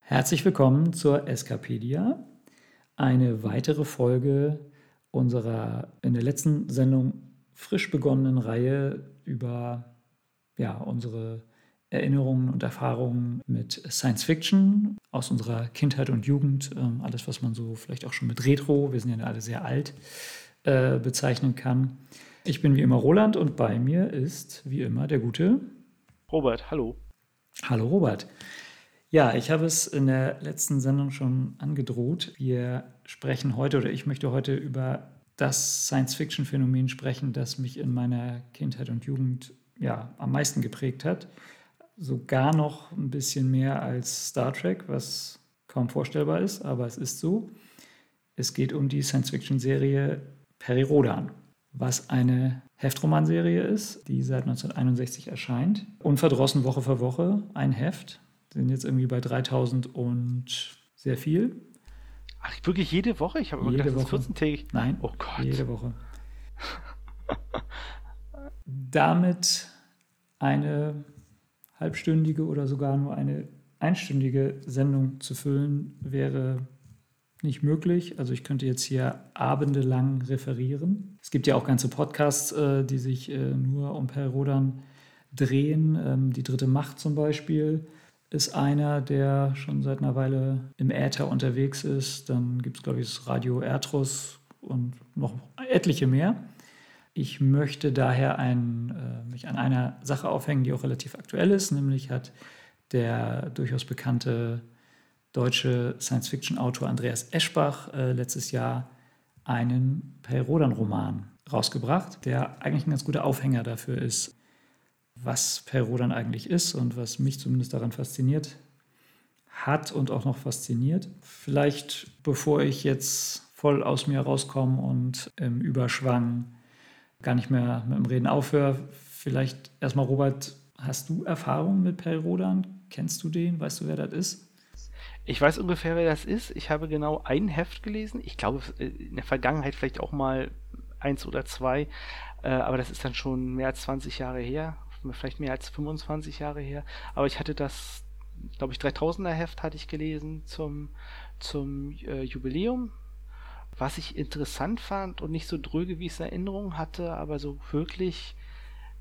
Herzlich willkommen zur Escapedia, eine weitere Folge unserer in der letzten Sendung frisch begonnenen Reihe über ja, unsere Erinnerungen und Erfahrungen mit Science Fiction aus unserer Kindheit und Jugend, ähm, alles, was man so vielleicht auch schon mit Retro, wir sind ja alle sehr alt, äh, bezeichnen kann. Ich bin wie immer Roland und bei mir ist wie immer der gute Robert. Hallo. Hallo Robert. Ja, ich habe es in der letzten Sendung schon angedroht. Wir sprechen heute oder ich möchte heute über das Science-Fiction-Phänomen sprechen, das mich in meiner Kindheit und Jugend ja, am meisten geprägt hat. Sogar noch ein bisschen mehr als Star Trek, was kaum vorstellbar ist, aber es ist so. Es geht um die Science-Fiction-Serie Peri Rodan, was eine Heftromanserie ist, die seit 1961 erscheint. Unverdrossen Woche für Woche ein Heft. Sind jetzt irgendwie bei 3000 und sehr viel. Ach, wirklich jede Woche? Ich habe immer jede gedacht, Woche. 14-tägig. Nein, oh Gott. jede Woche. Damit eine halbstündige oder sogar nur eine einstündige Sendung zu füllen, wäre nicht möglich. Also ich könnte jetzt hier abendelang referieren. Es gibt ja auch ganze Podcasts, äh, die sich äh, nur um Perrodan drehen. Ähm, die dritte Macht zum Beispiel ist einer, der schon seit einer Weile im Äther unterwegs ist. Dann gibt es, glaube ich, das Radio Ertrus und noch etliche mehr. Ich möchte daher ein, äh, mich an einer Sache aufhängen, die auch relativ aktuell ist, nämlich hat der durchaus bekannte deutsche Science-Fiction-Autor Andreas Eschbach äh, letztes Jahr einen Perrodan-Roman rausgebracht, der eigentlich ein ganz guter Aufhänger dafür ist, was Perrodan eigentlich ist und was mich zumindest daran fasziniert hat und auch noch fasziniert. Vielleicht bevor ich jetzt voll aus mir rauskomme und im Überschwang gar nicht mehr mit dem Reden aufhöre, vielleicht erstmal Robert, hast du Erfahrung mit Perrodan? Kennst du den? Weißt du, wer das ist? Ich weiß ungefähr, wer das ist. Ich habe genau ein Heft gelesen. Ich glaube, in der Vergangenheit vielleicht auch mal eins oder zwei. Äh, aber das ist dann schon mehr als 20 Jahre her vielleicht mehr als 25 Jahre her, aber ich hatte das, glaube ich, 3000er Heft hatte ich gelesen zum, zum äh, Jubiläum. Was ich interessant fand und nicht so dröge, wie ich es in Erinnerung hatte, aber so wirklich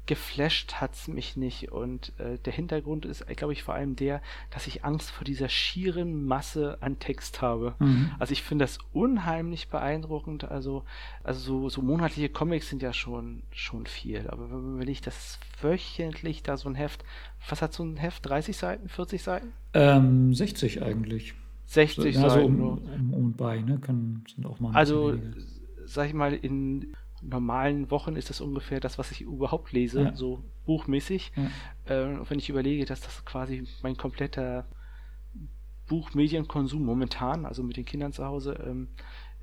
geflasht hat es mich nicht. Und äh, der Hintergrund ist, glaube ich, vor allem der, dass ich Angst vor dieser schieren Masse an Text habe. Mhm. Also ich finde das unheimlich beeindruckend. Also, also so, so monatliche Comics sind ja schon, schon viel. Aber wenn ich das wöchentlich da so ein Heft, was hat so ein Heft? 30 Seiten, 40 Seiten? Ähm, 60 eigentlich. 60 ja, Seiten. So um, um, und bei, ne? Kann, sind auch mal also, sag ich mal, in normalen Wochen ist das ungefähr das, was ich überhaupt lese, ja. so buchmäßig. Ja. Äh, wenn ich überlege, dass das quasi mein kompletter Buchmedienkonsum momentan, also mit den Kindern zu Hause, ähm,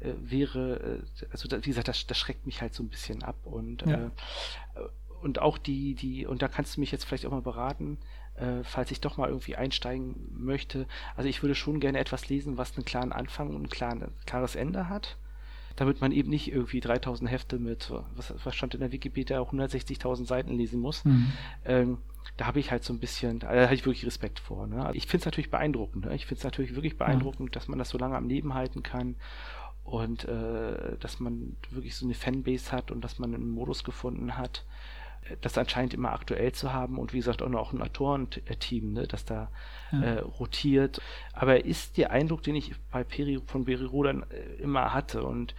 äh, wäre, äh, also da, wie gesagt, das, das, schreckt mich halt so ein bisschen ab und ja. Äh, und auch die, die, und da kannst du mich jetzt vielleicht auch mal beraten, äh, falls ich doch mal irgendwie einsteigen möchte. Also ich würde schon gerne etwas lesen, was einen klaren Anfang und ein klaren, klares Ende hat damit man eben nicht irgendwie 3000 Hefte mit, was, was stand in der Wikipedia, 160.000 Seiten lesen muss. Mhm. Ähm, da habe ich halt so ein bisschen, da habe ich wirklich Respekt vor. Ne? Ich finde es natürlich beeindruckend. Ne? Ich finde es natürlich wirklich beeindruckend, ja. dass man das so lange am Leben halten kann und äh, dass man wirklich so eine Fanbase hat und dass man einen Modus gefunden hat, das anscheinend immer aktuell zu haben und wie gesagt auch noch ein Autorenteam, ne, das da ja. äh, rotiert. Aber ist der Eindruck, den ich bei Peri, von Peri Rodan äh, immer hatte und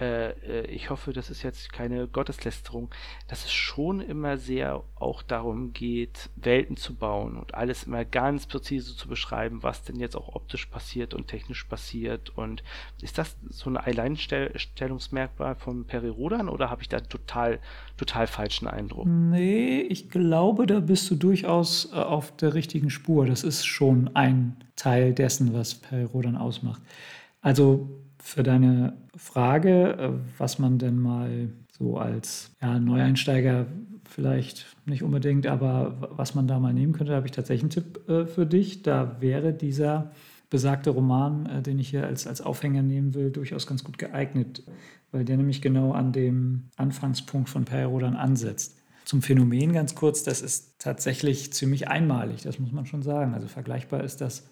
äh, äh, ich hoffe, das ist jetzt keine Gotteslästerung, dass es schon immer sehr auch darum geht, Welten zu bauen und alles immer ganz präzise zu beschreiben, was denn jetzt auch optisch passiert und technisch passiert. Und ist das so ein Alleinstellungsmerkmal von Peri Rodan oder habe ich da total, total falschen Eindruck? Nee, ich glaube, da bist du durchaus äh, auf der richtigen Spur. Das ist schon ein Teil dessen, was Peri Rodan ausmacht. Also für deine Frage, äh, was man denn mal so als ja, Neueinsteiger vielleicht nicht unbedingt, aber was man da mal nehmen könnte, habe ich tatsächlich einen Tipp äh, für dich. Da wäre dieser besagte Roman, äh, den ich hier als, als Aufhänger nehmen will, durchaus ganz gut geeignet, weil der nämlich genau an dem Anfangspunkt von Perrodan ansetzt. Zum Phänomen ganz kurz, das ist tatsächlich ziemlich einmalig, das muss man schon sagen. Also vergleichbar ist das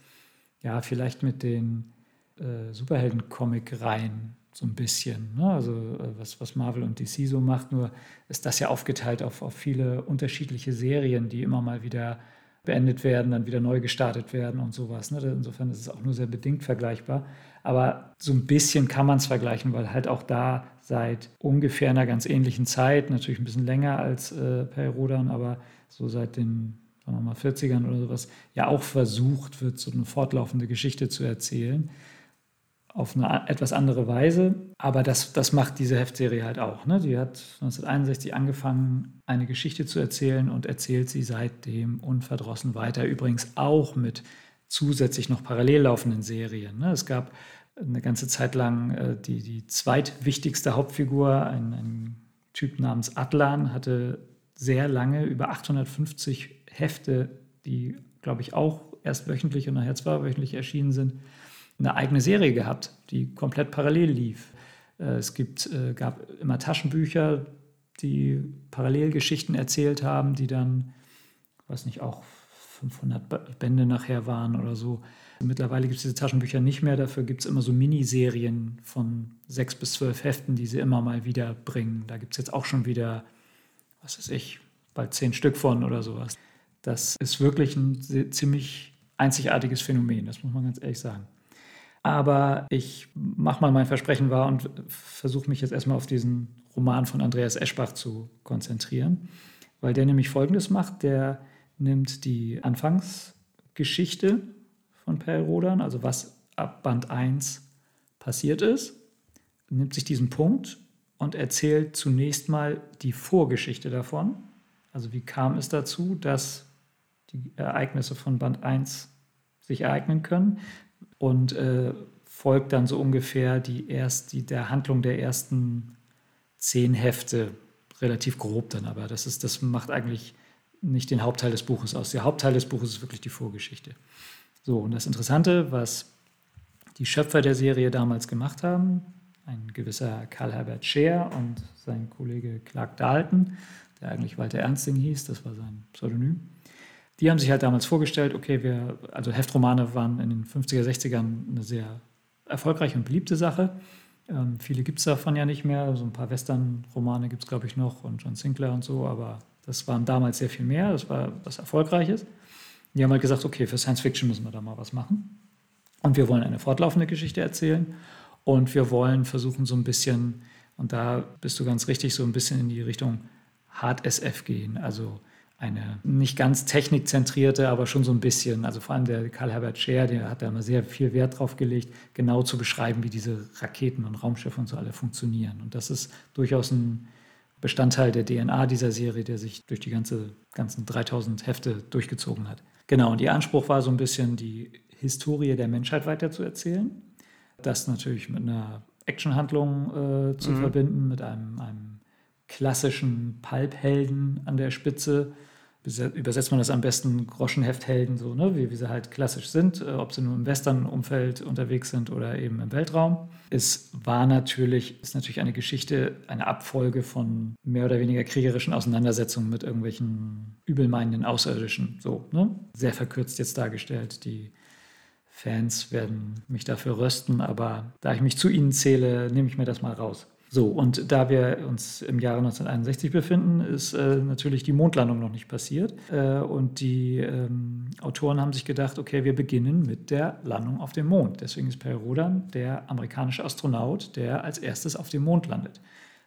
ja vielleicht mit den äh, Superhelden-Comic-Reihen so ein bisschen. Ne? Also äh, was, was Marvel und DC so macht, nur ist das ja aufgeteilt auf, auf viele unterschiedliche Serien, die immer mal wieder beendet werden, dann wieder neu gestartet werden und sowas. Ne? Insofern ist es auch nur sehr bedingt vergleichbar. Aber so ein bisschen kann man es vergleichen, weil halt auch da seit ungefähr einer ganz ähnlichen Zeit, natürlich ein bisschen länger als äh, Per Rodan, aber so seit den sagen wir mal 40ern oder sowas, ja auch versucht wird, so eine fortlaufende Geschichte zu erzählen auf eine etwas andere Weise. Aber das, das macht diese Heftserie halt auch. Ne? Die hat 1961 angefangen, eine Geschichte zu erzählen und erzählt sie seitdem unverdrossen weiter. Übrigens auch mit zusätzlich noch parallel laufenden Serien. Ne? Es gab eine ganze Zeit lang äh, die, die zweitwichtigste Hauptfigur, ein, ein Typ namens Atlan, hatte sehr lange über 850 Hefte, die, glaube ich, auch erst wöchentlich und nachher zweiwöchentlich erschienen sind eine eigene Serie gehabt, die komplett parallel lief. Äh, es gibt, äh, gab immer Taschenbücher, die Parallelgeschichten erzählt haben, die dann, weiß nicht, auch 500 Bände nachher waren oder so. Mittlerweile gibt es diese Taschenbücher nicht mehr, dafür gibt es immer so Miniserien von sechs bis zwölf Heften, die sie immer mal wieder bringen. Da gibt es jetzt auch schon wieder, was weiß ich, bald zehn Stück von oder sowas. Das ist wirklich ein ziemlich einzigartiges Phänomen, das muss man ganz ehrlich sagen. Aber ich mache mal mein Versprechen wahr und versuche mich jetzt erstmal auf diesen Roman von Andreas Eschbach zu konzentrieren, weil der nämlich Folgendes macht. Der nimmt die Anfangsgeschichte von Per Rodan, also was ab Band 1 passiert ist, nimmt sich diesen Punkt und erzählt zunächst mal die Vorgeschichte davon. Also wie kam es dazu, dass die Ereignisse von Band 1 sich ereignen können und äh, folgt dann so ungefähr die erst, die, der Handlung der ersten zehn Hefte, relativ grob dann, aber das, ist, das macht eigentlich nicht den Hauptteil des Buches aus. Der Hauptteil des Buches ist wirklich die Vorgeschichte. So, und das Interessante, was die Schöpfer der Serie damals gemacht haben, ein gewisser Karl Herbert Scheer und sein Kollege Clark Dalton, der eigentlich Walter Ernsting hieß, das war sein Pseudonym, die haben sich halt damals vorgestellt, okay, wir, also Heftromane waren in den 50er, 60ern eine sehr erfolgreiche und beliebte Sache. Ähm, viele gibt es davon ja nicht mehr. So ein paar Western-Romane gibt es, glaube ich, noch und John Sinclair und so, aber das waren damals sehr viel mehr. Das war was Erfolgreiches. Die haben halt gesagt, okay, für Science Fiction müssen wir da mal was machen. Und wir wollen eine fortlaufende Geschichte erzählen. Und wir wollen versuchen, so ein bisschen, und da bist du ganz richtig, so ein bisschen in die Richtung Hard SF gehen. Also eine nicht ganz technikzentrierte, aber schon so ein bisschen, also vor allem der Karl-Herbert Scher, der hat da immer sehr viel Wert drauf gelegt, genau zu beschreiben, wie diese Raketen und Raumschiffe und so alle funktionieren. Und das ist durchaus ein Bestandteil der DNA dieser Serie, der sich durch die ganze, ganzen 3000 Hefte durchgezogen hat. Genau, und ihr Anspruch war so ein bisschen, die Historie der Menschheit weiterzuerzählen. Das natürlich mit einer Actionhandlung äh, zu mhm. verbinden, mit einem, einem klassischen Pulp-Helden an der Spitze, übersetzt man das am besten Groschenhefthelden, so, ne, wie, wie sie halt klassisch sind, äh, ob sie nur im Western-Umfeld unterwegs sind oder eben im Weltraum. Es war natürlich, ist natürlich eine Geschichte, eine Abfolge von mehr oder weniger kriegerischen Auseinandersetzungen mit irgendwelchen übelmeinenden Außerirdischen, so, ne? Sehr verkürzt jetzt dargestellt. Die Fans werden mich dafür rösten, aber da ich mich zu ihnen zähle, nehme ich mir das mal raus. So, und da wir uns im Jahre 1961 befinden, ist äh, natürlich die Mondlandung noch nicht passiert. Äh, und die ähm, Autoren haben sich gedacht, okay, wir beginnen mit der Landung auf dem Mond. Deswegen ist Per Rodan der amerikanische Astronaut, der als erstes auf dem Mond landet.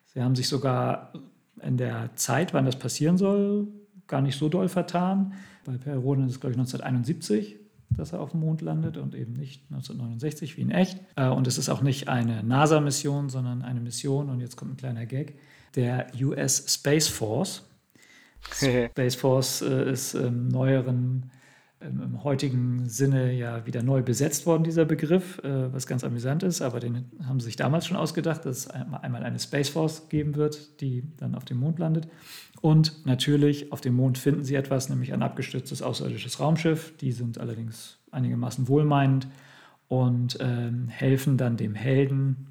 Sie haben sich sogar in der Zeit, wann das passieren soll, gar nicht so doll vertan. Bei Per Rodan ist es, glaube ich, 1971 dass er auf dem Mond landet und eben nicht 1969 wie in echt. Äh, und es ist auch nicht eine NASA-Mission, sondern eine Mission, und jetzt kommt ein kleiner Gag, der US Space Force. Space Force äh, ist im neueren im heutigen Sinne ja wieder neu besetzt worden, dieser Begriff, äh, was ganz amüsant ist, aber den haben sie sich damals schon ausgedacht, dass es einmal eine Space Force geben wird, die dann auf dem Mond landet. Und natürlich auf dem Mond finden sie etwas, nämlich ein abgestürztes außerirdisches Raumschiff. Die sind allerdings einigermaßen wohlmeinend und äh, helfen dann dem Helden,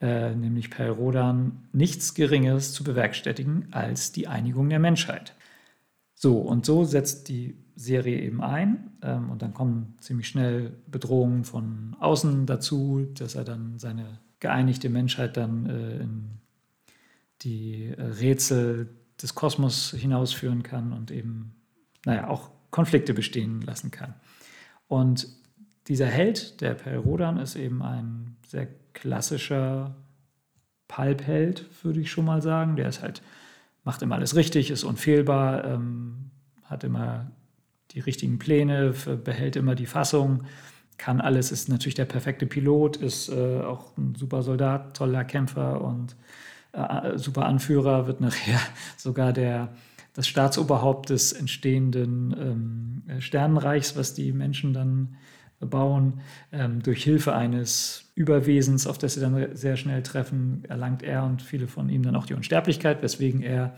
äh, nämlich Per Rodan, nichts Geringeres zu bewerkstelligen als die Einigung der Menschheit. So, und so setzt die Serie eben ein. Ähm, und dann kommen ziemlich schnell Bedrohungen von außen dazu, dass er dann seine geeinigte Menschheit dann äh, in die äh, Rätsel des Kosmos hinausführen kann und eben, naja, auch Konflikte bestehen lassen kann. Und dieser Held, der Per Rodan, ist eben ein sehr klassischer Pulp-Held, würde ich schon mal sagen. Der ist halt macht immer alles richtig, ist unfehlbar, ähm, hat immer die richtigen Pläne, behält immer die Fassung, kann alles, ist natürlich der perfekte Pilot, ist äh, auch ein super Soldat, toller Kämpfer und äh, super Anführer, wird nachher sogar der, das Staatsoberhaupt des entstehenden ähm, Sternenreichs, was die Menschen dann bauen. Ähm, durch Hilfe eines Überwesens, auf das sie dann sehr schnell treffen, erlangt er und viele von ihm dann auch die Unsterblichkeit, weswegen er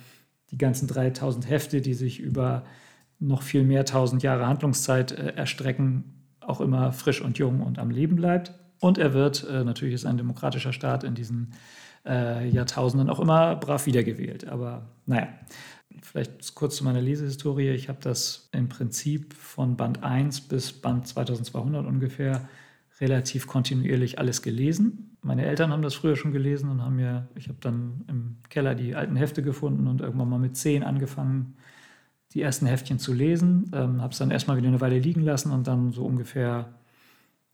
die ganzen 3000 Hefte, die sich über noch viel mehr tausend Jahre Handlungszeit äh, erstrecken, auch immer frisch und jung und am Leben bleibt. Und er wird, äh, natürlich ist ein demokratischer Staat in diesen äh, Jahrtausenden auch immer brav wiedergewählt. Aber naja, Vielleicht kurz zu meiner Lesehistorie. Ich habe das im Prinzip von Band 1 bis Band 2200 ungefähr relativ kontinuierlich alles gelesen. Meine Eltern haben das früher schon gelesen und haben mir, ich habe dann im Keller die alten Hefte gefunden und irgendwann mal mit 10 angefangen, die ersten Heftchen zu lesen. Ähm, habe es dann erstmal wieder eine Weile liegen lassen und dann so ungefähr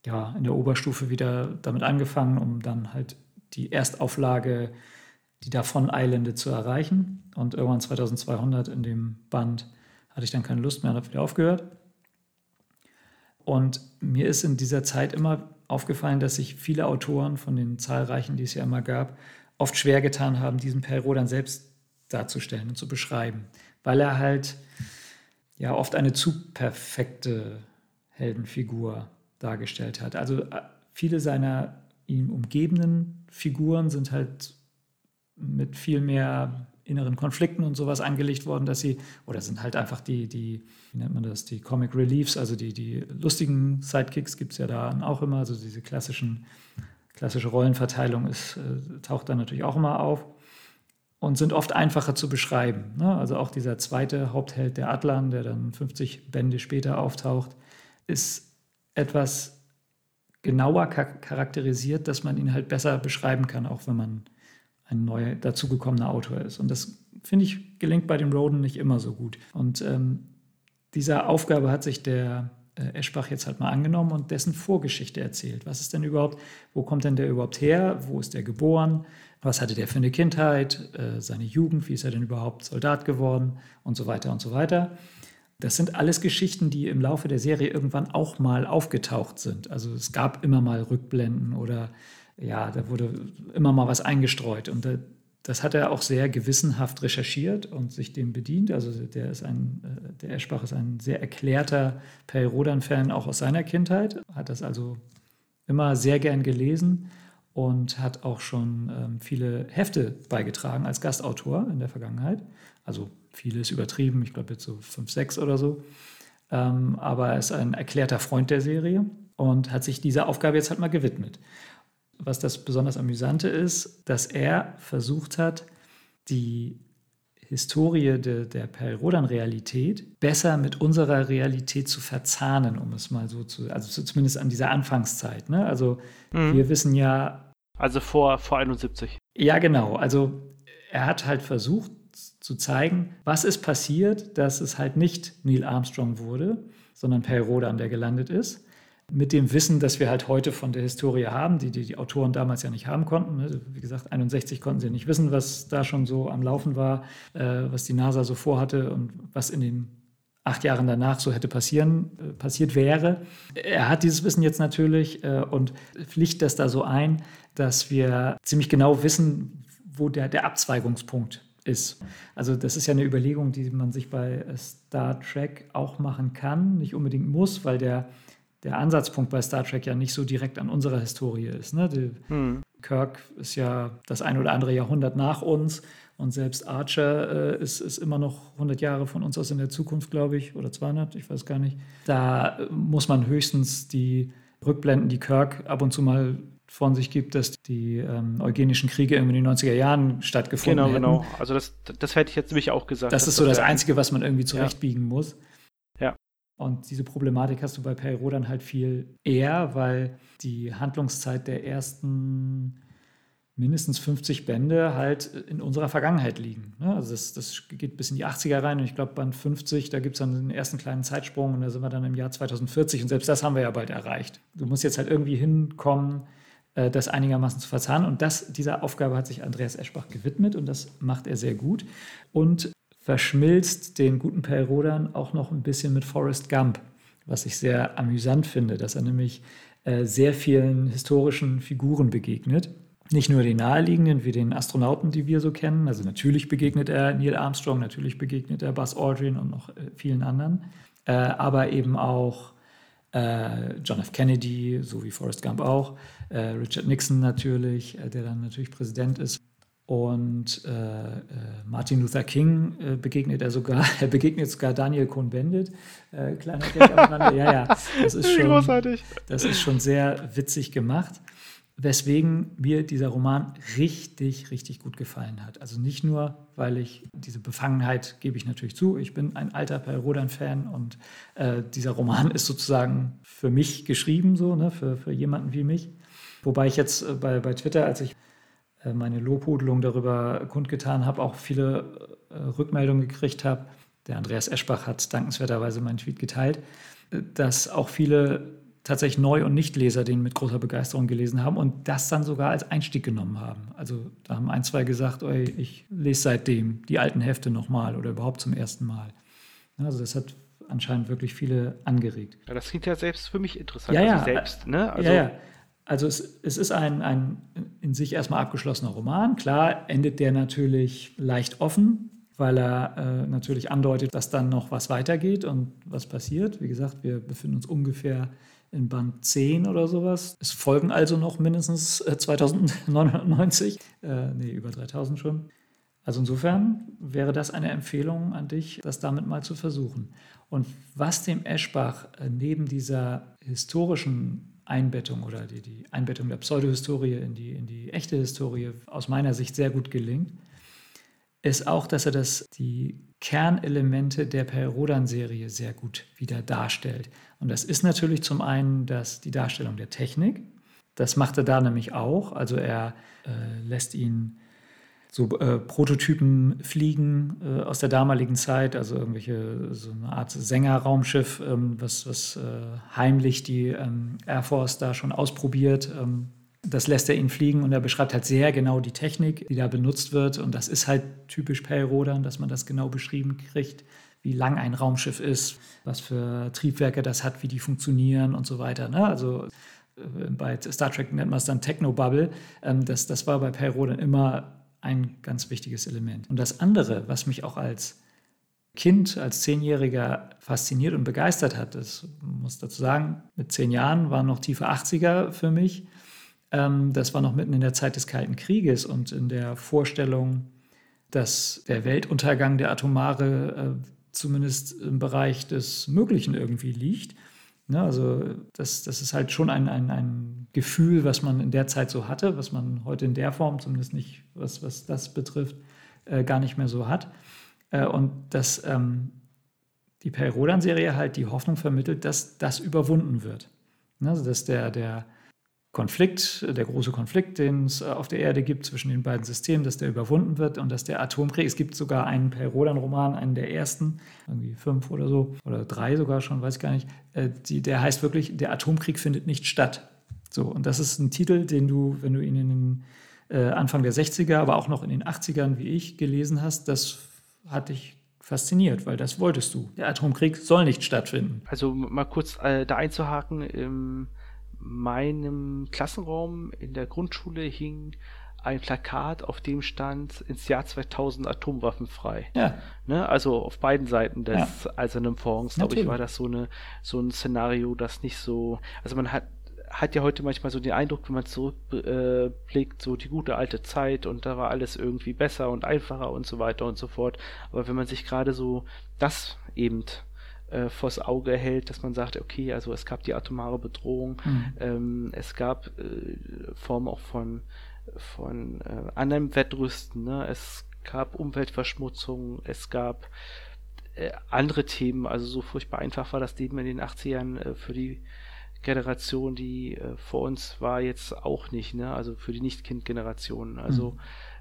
ja, in der Oberstufe wieder damit angefangen, um dann halt die Erstauflage die davon Eilende zu erreichen. Und irgendwann 2200 in dem Band hatte ich dann keine Lust mehr und habe wieder aufgehört. Und mir ist in dieser Zeit immer aufgefallen, dass sich viele Autoren von den zahlreichen, die es ja immer gab, oft schwer getan haben, diesen Perrault dann selbst darzustellen und zu beschreiben, weil er halt ja oft eine zu perfekte Heldenfigur dargestellt hat. Also äh, viele seiner ihm umgebenden Figuren sind halt mit viel mehr inneren Konflikten und sowas angelegt worden, dass sie, oder sind halt einfach die, die, wie nennt man das, die Comic Reliefs, also die, die lustigen Sidekicks gibt es ja da auch immer, also diese klassischen, klassische Rollenverteilung ist, äh, taucht dann natürlich auch immer auf und sind oft einfacher zu beschreiben. Ne? Also auch dieser zweite Hauptheld, der Atlan, der dann 50 Bände später auftaucht, ist etwas genauer charakterisiert, dass man ihn halt besser beschreiben kann, auch wenn man ein neu dazugekommener Autor ist. Und das, finde ich, gelingt bei den Roden nicht immer so gut. Und ähm, dieser Aufgabe hat sich der äh, Eschbach jetzt halt mal angenommen und dessen Vorgeschichte erzählt. Was ist denn überhaupt, wo kommt denn der überhaupt her? Wo ist der geboren? Was hatte der für eine Kindheit? Äh, seine Jugend? Wie ist er denn überhaupt Soldat geworden? Und so weiter und so weiter. Das sind alles Geschichten, die im Laufe der Serie irgendwann auch mal aufgetaucht sind. Also es gab immer mal Rückblenden oder ja, da wurde immer mal was eingestreut. Und das hat er auch sehr gewissenhaft recherchiert und sich dem bedient. Also der ist ein, äh, der Eschbach ist ein sehr erklärter Perry-Rodan-Fan auch aus seiner Kindheit, hat das also immer sehr gern gelesen und hat auch schon ähm, viele Hefte beigetragen als Gastautor in der Vergangenheit. Also vieles übertrieben, ich glaube jetzt so fünf, sechs oder so. Ähm, aber er ist ein erklärter Freund der Serie und hat sich dieser Aufgabe jetzt halt mal gewidmet was das besonders Amüsante ist, dass er versucht hat, die Historie de, der Perrodan-Realität besser mit unserer Realität zu verzahnen, um es mal so zu, also zumindest an dieser Anfangszeit. Ne? Also mhm. wir wissen ja. Also vor, vor 71. Ja, genau. Also er hat halt versucht zu zeigen, was ist passiert, dass es halt nicht Neil Armstrong wurde, sondern Perrodan, der gelandet ist mit dem Wissen, das wir halt heute von der Historie haben, die, die die Autoren damals ja nicht haben konnten. Ne? Wie gesagt, 61 konnten sie nicht wissen, was da schon so am Laufen war, äh, was die NASA so vorhatte und was in den acht Jahren danach so hätte passieren, äh, passiert wäre. Er hat dieses Wissen jetzt natürlich äh, und pflicht das da so ein, dass wir ziemlich genau wissen, wo der, der Abzweigungspunkt ist. Also das ist ja eine Überlegung, die man sich bei Star Trek auch machen kann, nicht unbedingt muss, weil der, der Ansatzpunkt bei Star Trek ja nicht so direkt an unserer Historie ist. Ne? Die, hm. Kirk ist ja das ein oder andere Jahrhundert nach uns und selbst Archer äh, ist, ist immer noch 100 Jahre von uns aus in der Zukunft, glaube ich, oder 200, ich weiß gar nicht. Da muss man höchstens die Rückblenden, die Kirk ab und zu mal von sich gibt, dass die ähm, eugenischen Kriege in den 90er Jahren stattgefunden genau, hätten. Genau, genau. Also das, das hätte ich jetzt nämlich auch gesagt. Das ist so das, das Einzige, was man irgendwie zurechtbiegen ja. muss. Ja. Und diese Problematik hast du bei Perrault dann halt viel eher, weil die Handlungszeit der ersten mindestens 50 Bände halt in unserer Vergangenheit liegen. Ne? Also das, das geht bis in die 80er rein und ich glaube, Band 50, da gibt es dann den ersten kleinen Zeitsprung und da sind wir dann im Jahr 2040 und selbst das haben wir ja bald erreicht. Du musst jetzt halt irgendwie hinkommen, äh, das einigermaßen zu verzahnen und das, dieser Aufgabe hat sich Andreas Eschbach gewidmet und das macht er sehr gut und verschmilzt den guten Perrodern auch noch ein bisschen mit Forrest Gump, was ich sehr amüsant finde, dass er nämlich äh, sehr vielen historischen Figuren begegnet nicht nur den naheliegenden wie den Astronauten, die wir so kennen. Also natürlich begegnet er Neil Armstrong, natürlich begegnet er Buzz Aldrin und noch äh, vielen anderen. Äh, aber eben auch äh, John F. Kennedy, so wie Forrest Gump auch. Äh, Richard Nixon natürlich, äh, der dann natürlich Präsident ist. Und äh, Martin Luther King begegnet er sogar, er begegnet sogar Daniel Cohn-Bendit. kleiner Gag am Rande. Ja, ja, das ist schon, das ist schon sehr witzig gemacht weswegen mir dieser Roman richtig, richtig gut gefallen hat. Also nicht nur, weil ich diese Befangenheit gebe ich natürlich zu. Ich bin ein alter Per Rodan-Fan und äh, dieser Roman ist sozusagen für mich geschrieben, so, ne, für, für jemanden wie mich. Wobei ich jetzt äh, bei, bei Twitter, als ich äh, meine Lobhudelung darüber kundgetan habe, auch viele äh, Rückmeldungen gekriegt habe. Der Andreas Eschbach hat dankenswerterweise meinen Tweet geteilt, dass auch viele tatsächlich Neu- und Nichtleser den mit großer Begeisterung gelesen haben und das dann sogar als Einstieg genommen haben. Also da haben ein, zwei gesagt, ich lese seitdem die alten Hefte nochmal oder überhaupt zum ersten Mal. Also das hat anscheinend wirklich viele angeregt. Ja, das klingt ja selbst für mich interessant. Ja, ja. selbst, ne? Also, ja, ja. Also es, es ist ein, ein in sich erstmal abgeschlossener Roman. Klar endet der natürlich leicht offen, weil er äh, natürlich andeutet, dass dann noch was weitergeht und was passiert. Wie gesagt, wir befinden uns ungefähr in Band 10 oder sowas. Es folgen also noch mindestens äh, 2990, äh, nee, über 3000 schon. Also insofern wäre das eine Empfehlung an dich, das damit mal zu versuchen. Und was dem Eschbach äh, neben dieser historischen Einbettung oder die, die Einbettung der Pseudohistorie in die, in die echte Historie aus meiner Sicht sehr gut gelingt, ist auch, dass er das, die Kernelemente der Perrodan-Serie sehr gut wieder darstellt. Und das ist natürlich zum einen das, die Darstellung der Technik. Das macht er da nämlich auch. Also er äh, lässt ihn so äh, Prototypen fliegen äh, aus der damaligen Zeit, also irgendwelche, so eine Art Sängerraumschiff, ähm, was, was äh, heimlich die ähm, Air Force da schon ausprobiert. Ähm, das lässt er ihn fliegen und er beschreibt halt sehr genau die Technik, die da benutzt wird. Und das ist halt typisch Perrodern, dass man das genau beschrieben kriegt, wie lang ein Raumschiff ist, was für Triebwerke das hat, wie die funktionieren und so weiter. Ne? Also äh, bei Star Trek nennt man es dann Technobubble. Ähm, das, das war bei Perrodern immer ein ganz wichtiges Element. Und das andere, was mich auch als Kind, als Zehnjähriger fasziniert und begeistert hat, das muss dazu sagen, mit zehn Jahren waren noch tiefe 80er für mich. Ähm, das war noch mitten in der Zeit des Kalten Krieges und in der Vorstellung, dass der Weltuntergang der Atomare äh, zumindest im Bereich des Möglichen irgendwie liegt. Ne, also das, das ist halt schon ein, ein, ein Gefühl, was man in der Zeit so hatte, was man heute in der Form, zumindest nicht, was, was das betrifft, äh, gar nicht mehr so hat. Äh, und dass ähm, die Perrodan-Serie halt die Hoffnung vermittelt, dass das überwunden wird. Ne, also dass der, der Konflikt, der große Konflikt, den es äh, auf der Erde gibt zwischen den beiden Systemen, dass der überwunden wird und dass der Atomkrieg, es gibt sogar einen Per Rodan-Roman, einen der ersten, irgendwie fünf oder so, oder drei sogar schon, weiß ich gar nicht, äh, die, der heißt wirklich, der Atomkrieg findet nicht statt. So, und das ist ein Titel, den du, wenn du ihn in den äh, Anfang der 60er, aber auch noch in den 80ern, wie ich, gelesen hast, das hat dich fasziniert, weil das wolltest du. Der Atomkrieg soll nicht stattfinden. Also mal kurz äh, da einzuhaken, im meinem Klassenraum in der Grundschule hing ein Plakat, auf dem stand ins Jahr 2000 atomwaffenfrei. Ja. Ne? Also auf beiden Seiten des ja. Eisernen Fonds, glaube ich, war das so, eine, so ein Szenario, das nicht so. Also man hat hat ja heute manchmal so den Eindruck, wenn man zurückblickt, so die gute alte Zeit und da war alles irgendwie besser und einfacher und so weiter und so fort. Aber wenn man sich gerade so das eben äh, vors Auge hält, dass man sagt, okay, also es gab die atomare Bedrohung, mhm. ähm, es gab äh, Formen auch von, von äh, anderem Wettrüsten, ne? es gab Umweltverschmutzung, es gab äh, andere Themen, also so furchtbar einfach war das Leben in den 80ern äh, für die Generation, die äh, vor uns war, jetzt auch nicht, ne? Also für die Nicht-Kind-Generation. Also mhm.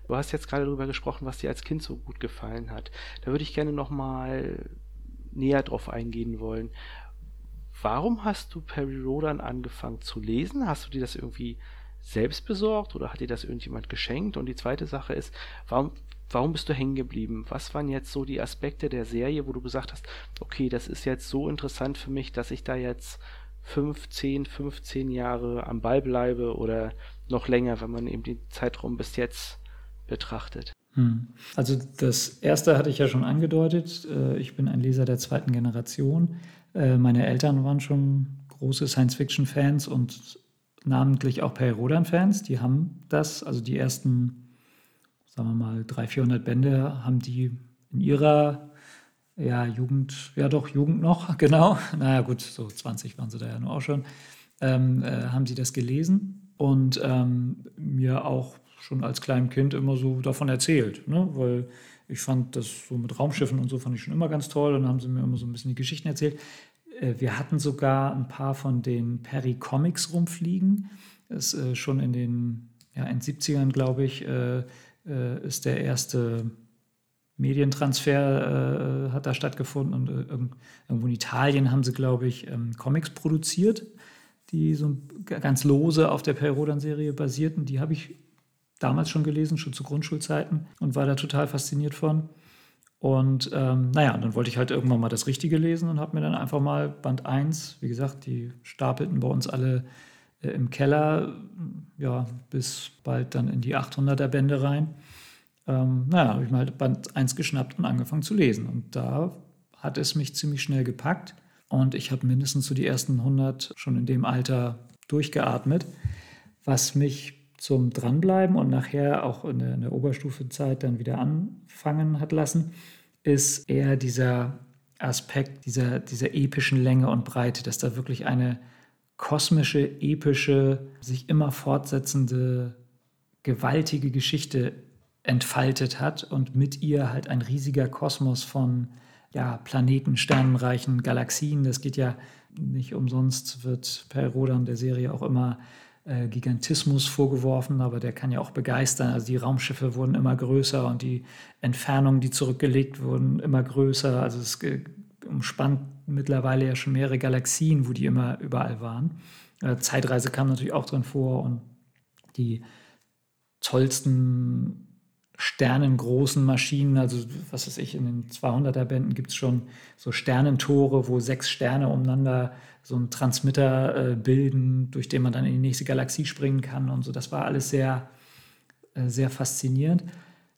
du hast jetzt gerade darüber gesprochen, was dir als Kind so gut gefallen hat. Da würde ich gerne nochmal näher drauf eingehen wollen. Warum hast du Perry Rodan angefangen zu lesen? Hast du dir das irgendwie selbst besorgt oder hat dir das irgendjemand geschenkt? Und die zweite Sache ist, warum, warum bist du hängen geblieben? Was waren jetzt so die Aspekte der Serie, wo du gesagt hast, okay, das ist jetzt so interessant für mich, dass ich da jetzt 15, 15 Jahre am Ball bleibe oder noch länger, wenn man eben den Zeitraum bis jetzt betrachtet? Hm. Also das erste hatte ich ja schon angedeutet. Äh, ich bin ein Leser der zweiten Generation. Äh, meine Eltern waren schon große Science-Fiction-Fans und namentlich auch Perry Rodan-Fans. Die haben das, also die ersten, sagen wir mal, 300, 400 Bände haben die in ihrer ja, Jugend, ja doch, Jugend noch, genau. Naja, gut, so 20 waren sie da ja nur auch schon. Ähm, äh, haben sie das gelesen und ähm, mir auch schon als kleinem Kind immer so davon erzählt, ne? weil ich fand das so mit Raumschiffen und so fand ich schon immer ganz toll und dann haben sie mir immer so ein bisschen die Geschichten erzählt. Äh, wir hatten sogar ein paar von den Perry Comics rumfliegen. Das ist äh, schon in den, ja, in 70ern, glaube ich, äh, ist der erste Medientransfer hat da stattgefunden und irgendwo in Italien haben sie, glaube ich, ähm, Comics produziert, die so ganz lose auf der Perrodan-Serie basierten. Die habe ich damals schon gelesen, schon zu Grundschulzeiten und war da total fasziniert von. Und ähm, naja, dann wollte ich halt irgendwann mal das Richtige lesen und habe mir dann einfach mal Band 1, wie gesagt, die stapelten bei uns alle äh, im Keller, ja, bis bald dann in die 800er Bände rein. Ähm, naja, habe ich mal Band 1 geschnappt und angefangen zu lesen. Und da hat es mich ziemlich schnell gepackt. Und ich habe mindestens so die ersten 100 schon in dem Alter durchgeatmet, was mich zum Dranbleiben und nachher auch in der, in der Oberstufezeit dann wieder anfangen hat lassen, ist eher dieser Aspekt dieser, dieser epischen Länge und Breite, dass da wirklich eine kosmische, epische, sich immer fortsetzende, gewaltige Geschichte entfaltet hat und mit ihr halt ein riesiger Kosmos von ja, Planeten, Sternenreichen, Galaxien. Das geht ja nicht umsonst, wird Per Rodan der Serie auch immer äh, Gigantismus vorgeworfen, aber der kann ja auch begeistern. Also die Raumschiffe wurden immer größer und die Entfernungen, die zurückgelegt wurden, immer größer. Also es umspannt mittlerweile ja schon mehrere Galaxien, wo die immer überall waren. Äh, Zeitreise kam natürlich auch drin vor und die tollsten sternengroßen Maschinen, also was weiß ich, in den 200er Bänden gibt es schon so Sternentore, wo sechs Sterne umeinander so einen Transmitter äh, bilden, durch den man dann in die nächste Galaxie springen kann und so. Das war alles sehr, äh, sehr faszinierend.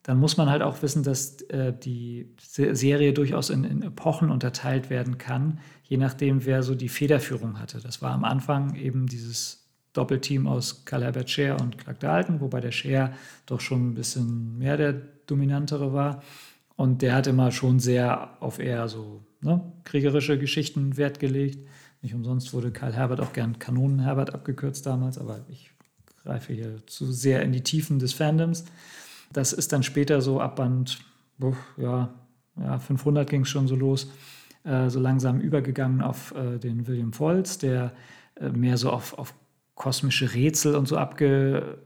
Dann muss man halt auch wissen, dass äh, die Serie durchaus in, in, Epochen unterteilt werden kann, je nachdem, wer so die Federführung hatte. Das war am Anfang eben dieses Doppelteam aus Karl Herbert Scher und Clark Dalton, wobei der Scher doch schon ein bisschen mehr der dominantere war. Und der hat immer schon sehr auf eher so ne, kriegerische Geschichten Wert gelegt. Nicht umsonst wurde Karl Herbert auch gern Kanonen-Herbert abgekürzt damals, aber ich greife hier zu sehr in die Tiefen des Fandoms. Das ist dann später so ab Band, ja, ja 500 ging es schon so los, äh, so langsam übergegangen auf äh, den William Foltz, der äh, mehr so auf, auf kosmische Rätsel und so abgezielt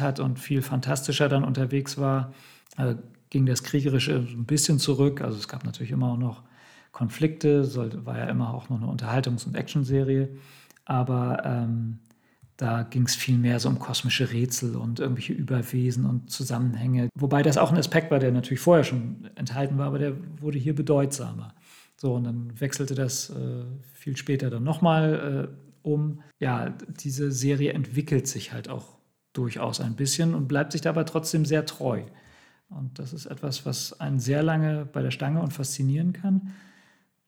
hat und viel fantastischer dann unterwegs war, äh, ging das Kriegerische ein bisschen zurück. Also es gab natürlich immer auch noch Konflikte, sollte, war ja immer auch noch eine Unterhaltungs- und Actionserie, aber ähm, da ging es viel mehr so um kosmische Rätsel und irgendwelche Überwesen und Zusammenhänge. Wobei das auch ein Aspekt war, der natürlich vorher schon enthalten war, aber der wurde hier bedeutsamer. So, und dann wechselte das äh, viel später dann nochmal äh, um. Ja, diese Serie entwickelt sich halt auch durchaus ein bisschen und bleibt sich dabei trotzdem sehr treu. Und das ist etwas, was einen sehr lange bei der Stange und faszinieren kann.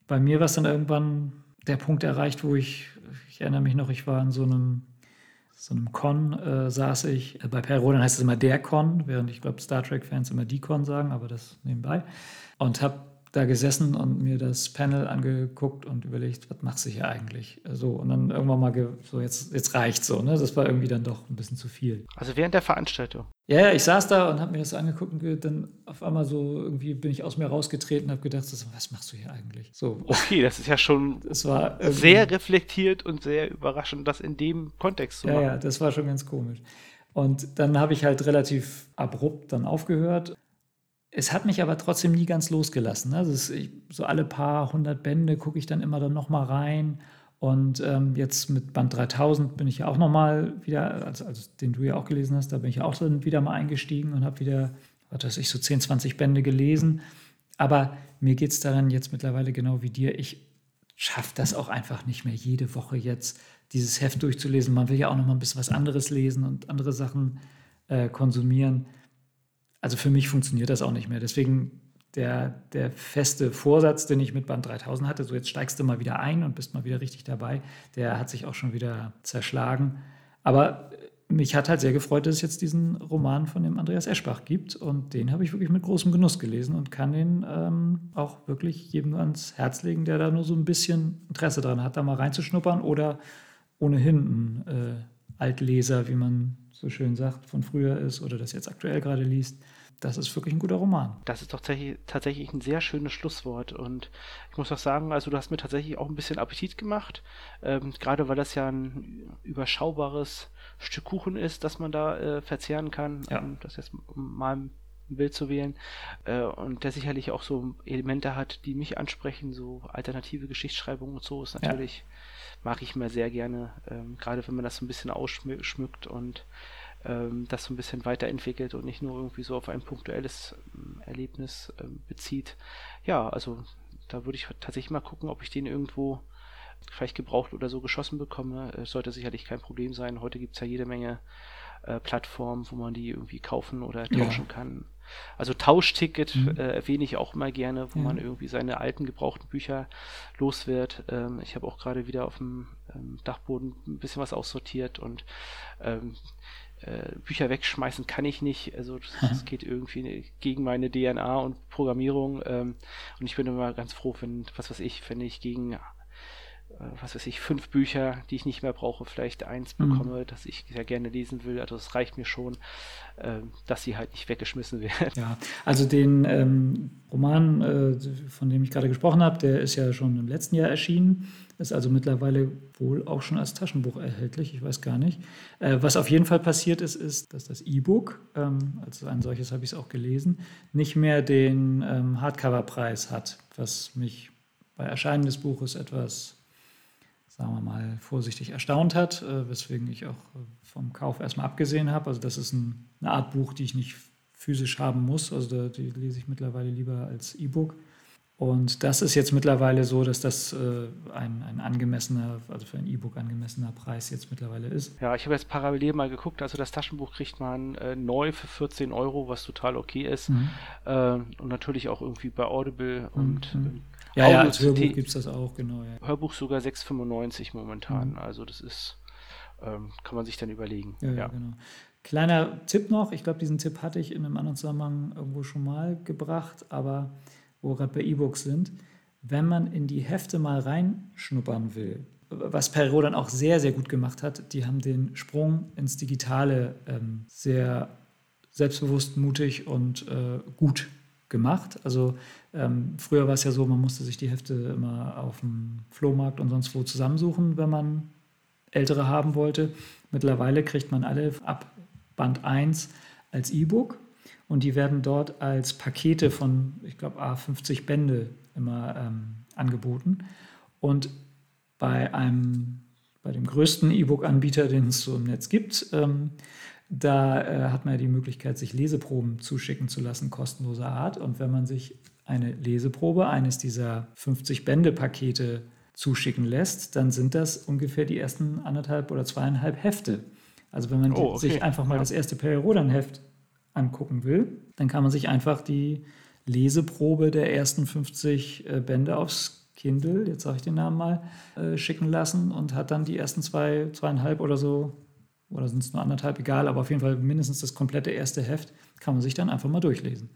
Bei mir war es dann irgendwann der Punkt erreicht, wo ich, ich erinnere mich noch, ich war in so einem, so einem Con, äh, saß ich, äh, bei Per Rodan heißt es immer der Con, während ich glaube Star Trek-Fans immer die Con sagen, aber das nebenbei. Und habe da gesessen und mir das Panel angeguckt und überlegt, was machst du hier eigentlich? So, und dann irgendwann mal so, jetzt, jetzt reicht so, ne? Das war irgendwie dann doch ein bisschen zu viel. Also während der Veranstaltung? Ja, ja ich saß da und habe mir das angeguckt und dann auf einmal so irgendwie bin ich aus mir rausgetreten und habe gedacht, was machst du hier eigentlich? So. Okay, das ist ja schon das war sehr reflektiert und sehr überraschend, das in dem Kontext zu machen. Ja, ja, das war schon ganz komisch. Und dann habe ich halt relativ abrupt dann aufgehört es hat mich aber trotzdem nie ganz losgelassen. Ne? Also es, ich, so alle paar hundert Bände gucke ich dann immer dann nochmal rein. Und ähm, jetzt mit Band 3000 bin ich ja auch nochmal wieder, also, also, den du ja auch gelesen hast, da bin ich ja auch dann wieder mal eingestiegen und habe wieder, was weiß ich, so 10, 20 Bände gelesen. Aber mir geht es daran jetzt mittlerweile genau wie dir. Ich schaffe das auch einfach nicht mehr, jede Woche jetzt dieses Heft durchzulesen. Man will ja auch noch mal ein bisschen was anderes lesen und andere Sachen äh, konsumieren also für mich funktioniert das auch nicht mehr. Deswegen der, der feste Vorsatz, den ich mit Band 3000 hatte, so jetzt steigst du mal wieder ein und bist mal wieder richtig dabei, der hat sich auch schon wieder zerschlagen. Aber mich hat halt sehr gefreut, dass es jetzt diesen Roman von dem Andreas Eschbach gibt und den habe ich wirklich mit großem Genuss gelesen und kann den ähm, auch wirklich jedem ans Herz legen, der da nur so ein bisschen Interesse dran hat, da mal reinzuschnuppern oder ohnehin ein äh, Altleser, wie man so schön sagt, von früher ist oder das jetzt aktuell gerade liest. Das ist wirklich ein guter Roman. Das ist doch tatsächlich ein sehr schönes Schlusswort. Und ich muss auch sagen, also du hast mir tatsächlich auch ein bisschen Appetit gemacht. Ähm, gerade weil das ja ein überschaubares Stück Kuchen ist, das man da äh, verzehren kann. Ja. Um das jetzt mal ein Bild zu wählen. Äh, und der sicherlich auch so Elemente hat, die mich ansprechen, so alternative Geschichtsschreibung und so ist natürlich. Ja mag ich mir sehr gerne, ähm, gerade wenn man das so ein bisschen ausschmückt und ähm, das so ein bisschen weiterentwickelt und nicht nur irgendwie so auf ein punktuelles ähm, Erlebnis ähm, bezieht. Ja, also da würde ich tatsächlich mal gucken, ob ich den irgendwo vielleicht gebraucht oder so geschossen bekomme. Äh, sollte sicherlich kein Problem sein. Heute gibt es ja jede Menge äh, Plattformen, wo man die irgendwie kaufen oder tauschen ja. kann. Also Tauschticket mhm. äh, erwähne ich auch immer gerne, wo ja. man irgendwie seine alten gebrauchten Bücher los wird. Ähm, ich habe auch gerade wieder auf dem ähm, Dachboden ein bisschen was aussortiert und ähm, äh, Bücher wegschmeißen kann ich nicht. Also das, das, geht irgendwie gegen meine DNA und Programmierung. Ähm, und ich bin immer ganz froh, wenn, was weiß ich, wenn ich gegen was weiß ich, fünf Bücher, die ich nicht mehr brauche, vielleicht eins mhm. bekomme, mhm. das ich sehr gerne lesen will. Also es reicht mir schon, äh, dass sie halt nicht weggeschmissen werden. Ja, also den ähm, Roman, äh, von dem ich gerade gesprochen habe, der ist ja schon im letzten Jahr erschienen, ist also mittlerweile wohl auch schon als Taschenbuch erhältlich, ich weiß gar nicht. Äh, was auf jeden Fall passiert ist, ist, dass das E-Book, ähm, als ein solches habe ich es auch gelesen, nicht mehr den ähm, Hardcover-Preis hat, was mich bei Erscheinen des Buches etwas sagen wir mal, vorsichtig erstaunt hat, äh, weswegen ich auch äh, vom Kauf erstmal abgesehen habe. Also das ist ein, eine Art Buch, die ich nicht physisch haben muss. Also da, die lese ich mittlerweile lieber als E-Book. Und das ist jetzt mittlerweile so, dass das äh, ein, ein angemessener, also für ein E-Book angemessener Preis jetzt mittlerweile ist. Ja, ich habe jetzt parallel mal geguckt, also das Taschenbuch kriegt man äh, neu für 14 Euro, was total okay ist. Mhm. Äh, und natürlich auch irgendwie bei Audible und mhm. Ja, ja als Hörbuch gibt es das auch, genau. Ja. Hörbuch sogar 6,95 momentan. Mhm. Also das ist, ähm, kann man sich dann überlegen. Ja, ja. genau. Kleiner Tipp noch, ich glaube, diesen Tipp hatte ich in einem anderen Zusammenhang irgendwo schon mal gebracht, aber wo wir gerade bei E-Books sind, wenn man in die Hefte mal reinschnuppern will, was Perrault dann auch sehr, sehr gut gemacht hat, die haben den Sprung ins Digitale ähm, sehr selbstbewusst, mutig und äh, gut gemacht. Also ähm, früher war es ja so, man musste sich die Hefte immer auf dem Flohmarkt und sonst wo zusammensuchen, wenn man ältere haben wollte. Mittlerweile kriegt man alle ab Band 1 als E-Book und die werden dort als Pakete von, ich glaube, A50 Bände immer ähm, angeboten. Und bei einem, bei dem größten E-Book-Anbieter, den es so im Netz gibt, ähm, da äh, hat man ja die Möglichkeit, sich Leseproben zuschicken zu lassen, kostenloser Art. Und wenn man sich eine Leseprobe eines dieser 50-Bände-Pakete zuschicken lässt, dann sind das ungefähr die ersten anderthalb oder zweieinhalb Hefte. Also wenn man oh, okay. sich einfach mal ja. das erste Perry-Rodan-Heft angucken will, dann kann man sich einfach die Leseprobe der ersten 50 äh, Bände aufs Kindle, jetzt sage ich den Namen mal, äh, schicken lassen und hat dann die ersten zwei, zweieinhalb oder so, oder sind es nur anderthalb, egal, aber auf jeden Fall mindestens das komplette erste Heft kann man sich dann einfach mal durchlesen.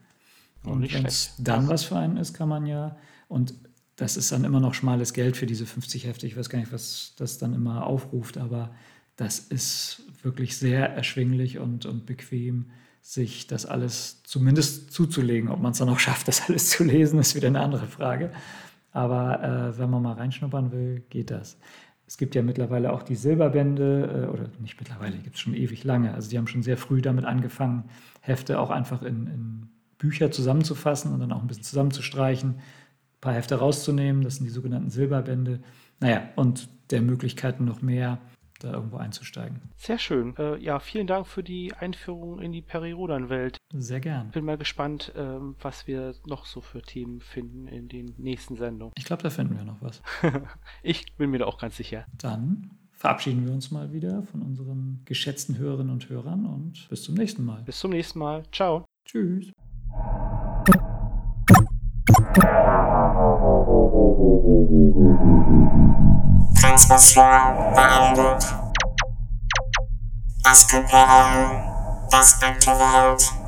Oh, und wenn es dann was für einen ist, kann man ja, und das ist dann immer noch schmales Geld für diese 50 Hefte. Ich weiß gar nicht, was das dann immer aufruft, aber das ist wirklich sehr erschwinglich und, und bequem, sich das alles zumindest zuzulegen. Ob man es dann auch schafft, das alles zu lesen, ist wieder eine andere Frage. Aber äh, wenn man mal reinschnuppern will, geht das. Es gibt ja mittlerweile auch die Silberbände, äh, oder nicht mittlerweile, gibt es schon ewig lange. Also die haben schon sehr früh damit angefangen, Hefte auch einfach in, in Bücher zusammenzufassen und dann auch ein bisschen zusammenzustreichen, ein paar Hefte rauszunehmen. Das sind die sogenannten Silberbände. Naja, und der Möglichkeiten noch mehr da irgendwo einzusteigen. Sehr schön. Äh, ja, vielen Dank für die Einführung in die Periodan-Welt. Sehr gern. Bin mal gespannt, ähm, was wir noch so für Themen finden in den nächsten Sendungen. Ich glaube, da finden wir noch was. ich bin mir da auch ganz sicher. Dann verabschieden wir uns mal wieder von unseren geschätzten Hörerinnen und Hörern und bis zum nächsten Mal. Bis zum nächsten Mal. Ciao. Tschüss. Transmission beendet. Gibt eine das Internet.